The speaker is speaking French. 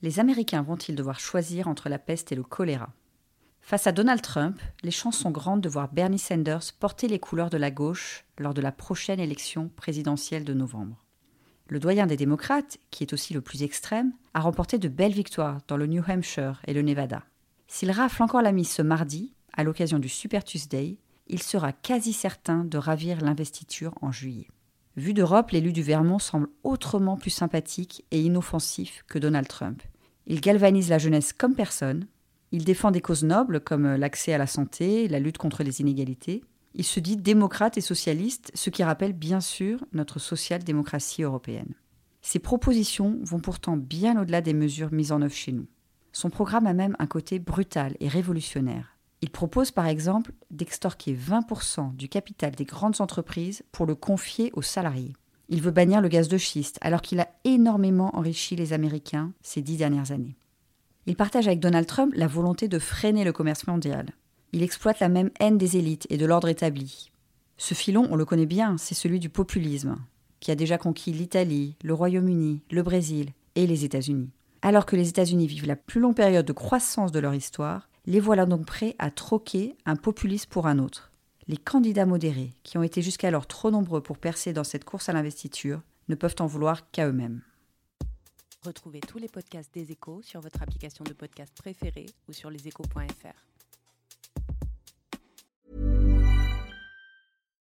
Les Américains vont-ils devoir choisir entre la peste et le choléra? Face à Donald Trump, les chances sont grandes de voir Bernie Sanders porter les couleurs de la gauche lors de la prochaine élection présidentielle de novembre. Le doyen des démocrates, qui est aussi le plus extrême, a remporté de belles victoires dans le New Hampshire et le Nevada. S'il rafle encore la mise ce mardi, à l'occasion du Super Tuesday, il sera quasi certain de ravir l'investiture en juillet. Vu d'Europe, l'élu du Vermont semble autrement plus sympathique et inoffensif que Donald Trump. Il galvanise la jeunesse comme personne, il défend des causes nobles comme l'accès à la santé, la lutte contre les inégalités. Il se dit démocrate et socialiste, ce qui rappelle bien sûr notre social-démocratie européenne. Ses propositions vont pourtant bien au-delà des mesures mises en œuvre chez nous. Son programme a même un côté brutal et révolutionnaire. Il propose par exemple d'extorquer 20% du capital des grandes entreprises pour le confier aux salariés. Il veut bannir le gaz de schiste alors qu'il a énormément enrichi les Américains ces dix dernières années. Il partage avec Donald Trump la volonté de freiner le commerce mondial. Il exploite la même haine des élites et de l'ordre établi. Ce filon, on le connaît bien, c'est celui du populisme, qui a déjà conquis l'Italie, le Royaume-Uni, le Brésil et les États-Unis. Alors que les États-Unis vivent la plus longue période de croissance de leur histoire, les voilà donc prêts à troquer un populiste pour un autre. Les candidats modérés, qui ont été jusqu'alors trop nombreux pour percer dans cette course à l'investiture, ne peuvent en vouloir qu'à eux-mêmes. Retrouvez tous les podcasts des échos sur votre application de podcast préférée ou sur leséchos.fr.